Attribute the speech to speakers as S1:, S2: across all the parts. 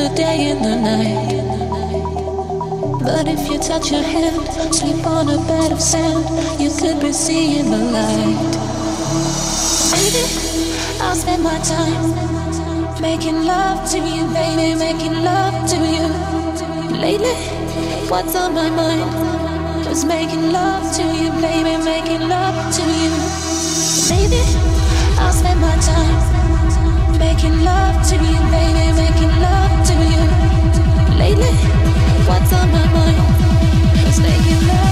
S1: another day in the night. But if you touch your hand, sleep on a bed of sand, you could be seeing the light. Maybe I'll spend my time Making love to you, baby, making love to you. Lately, what's on my mind? Just making love to you, baby, making love to you. Maybe I'll spend my time making love to you, baby, making love. Lately, what's on my mind? Just making love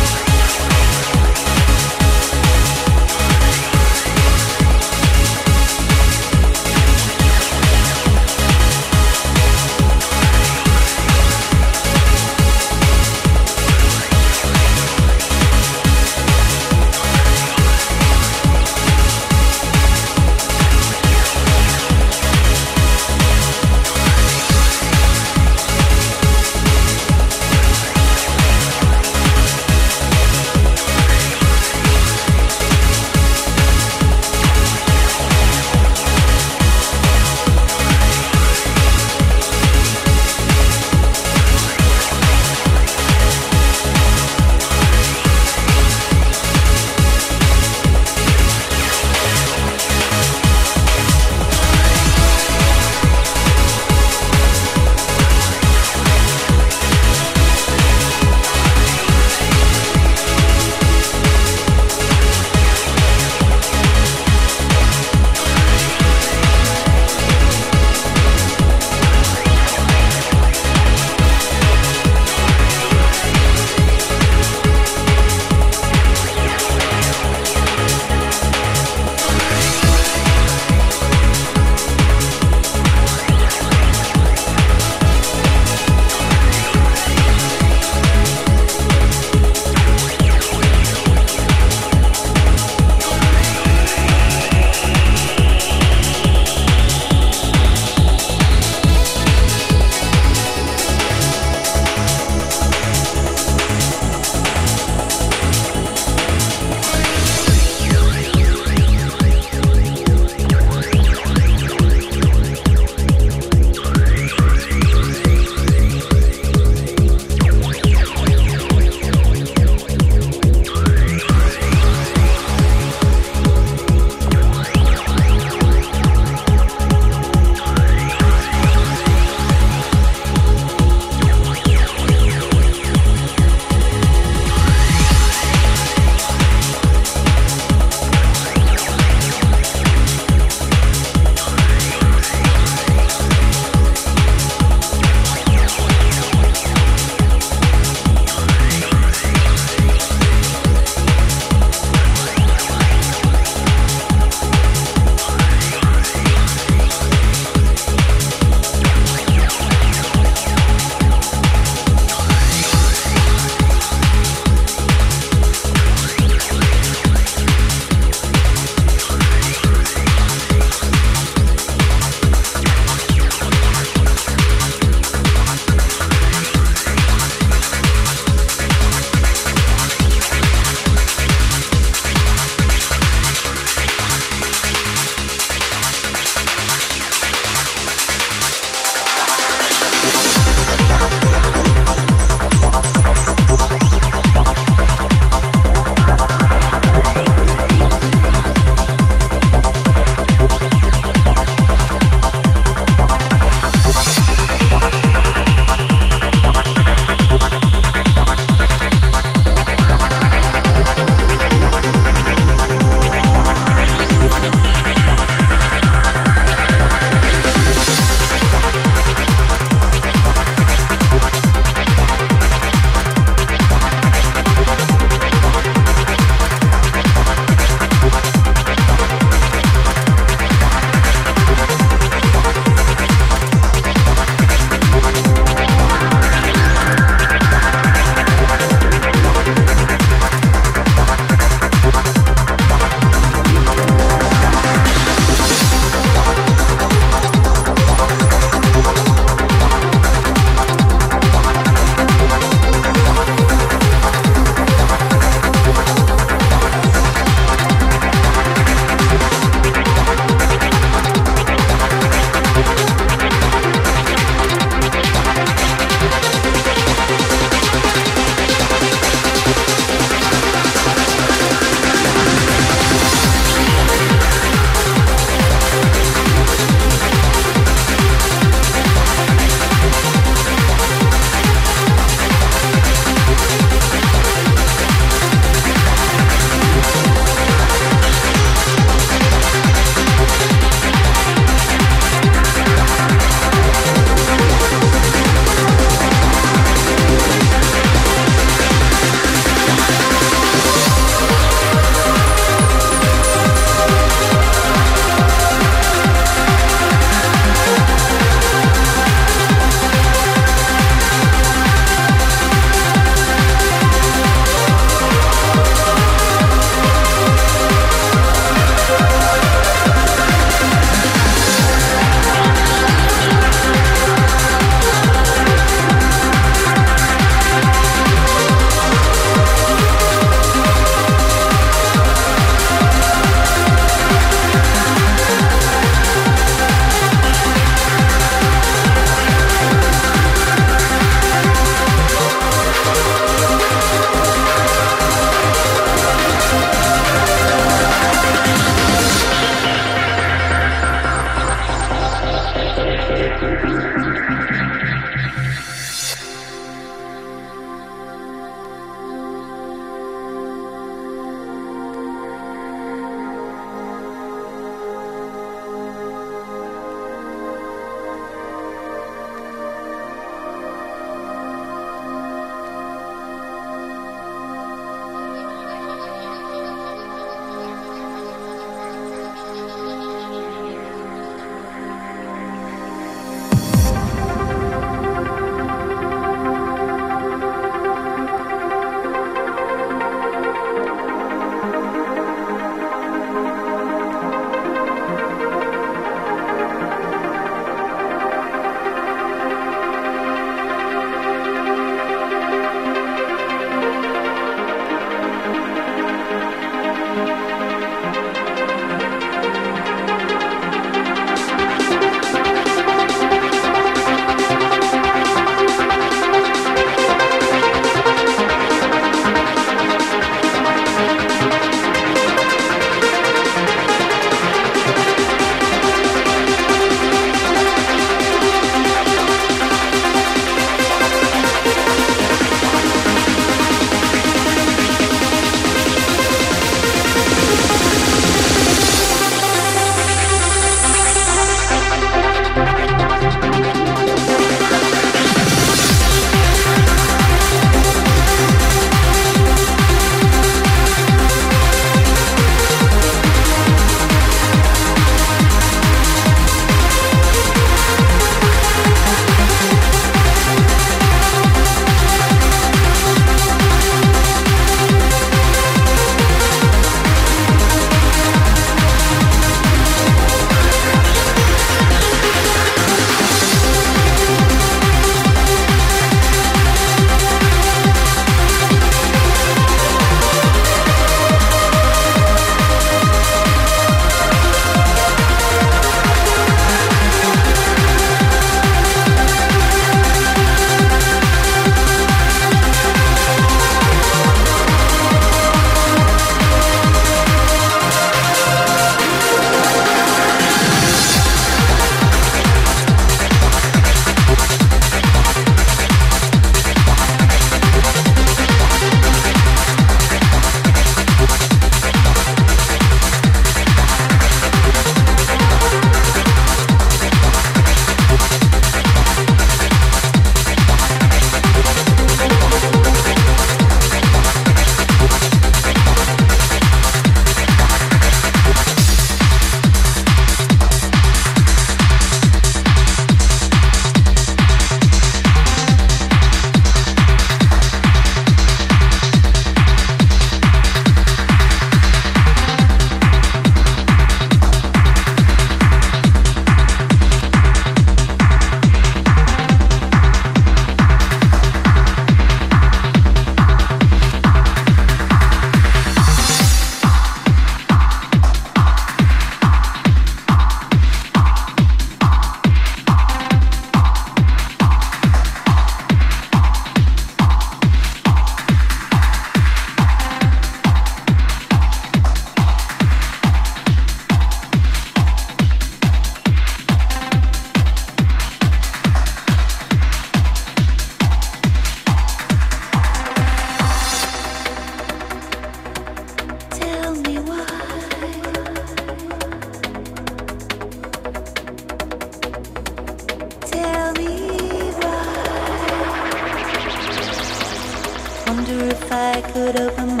S1: could open my.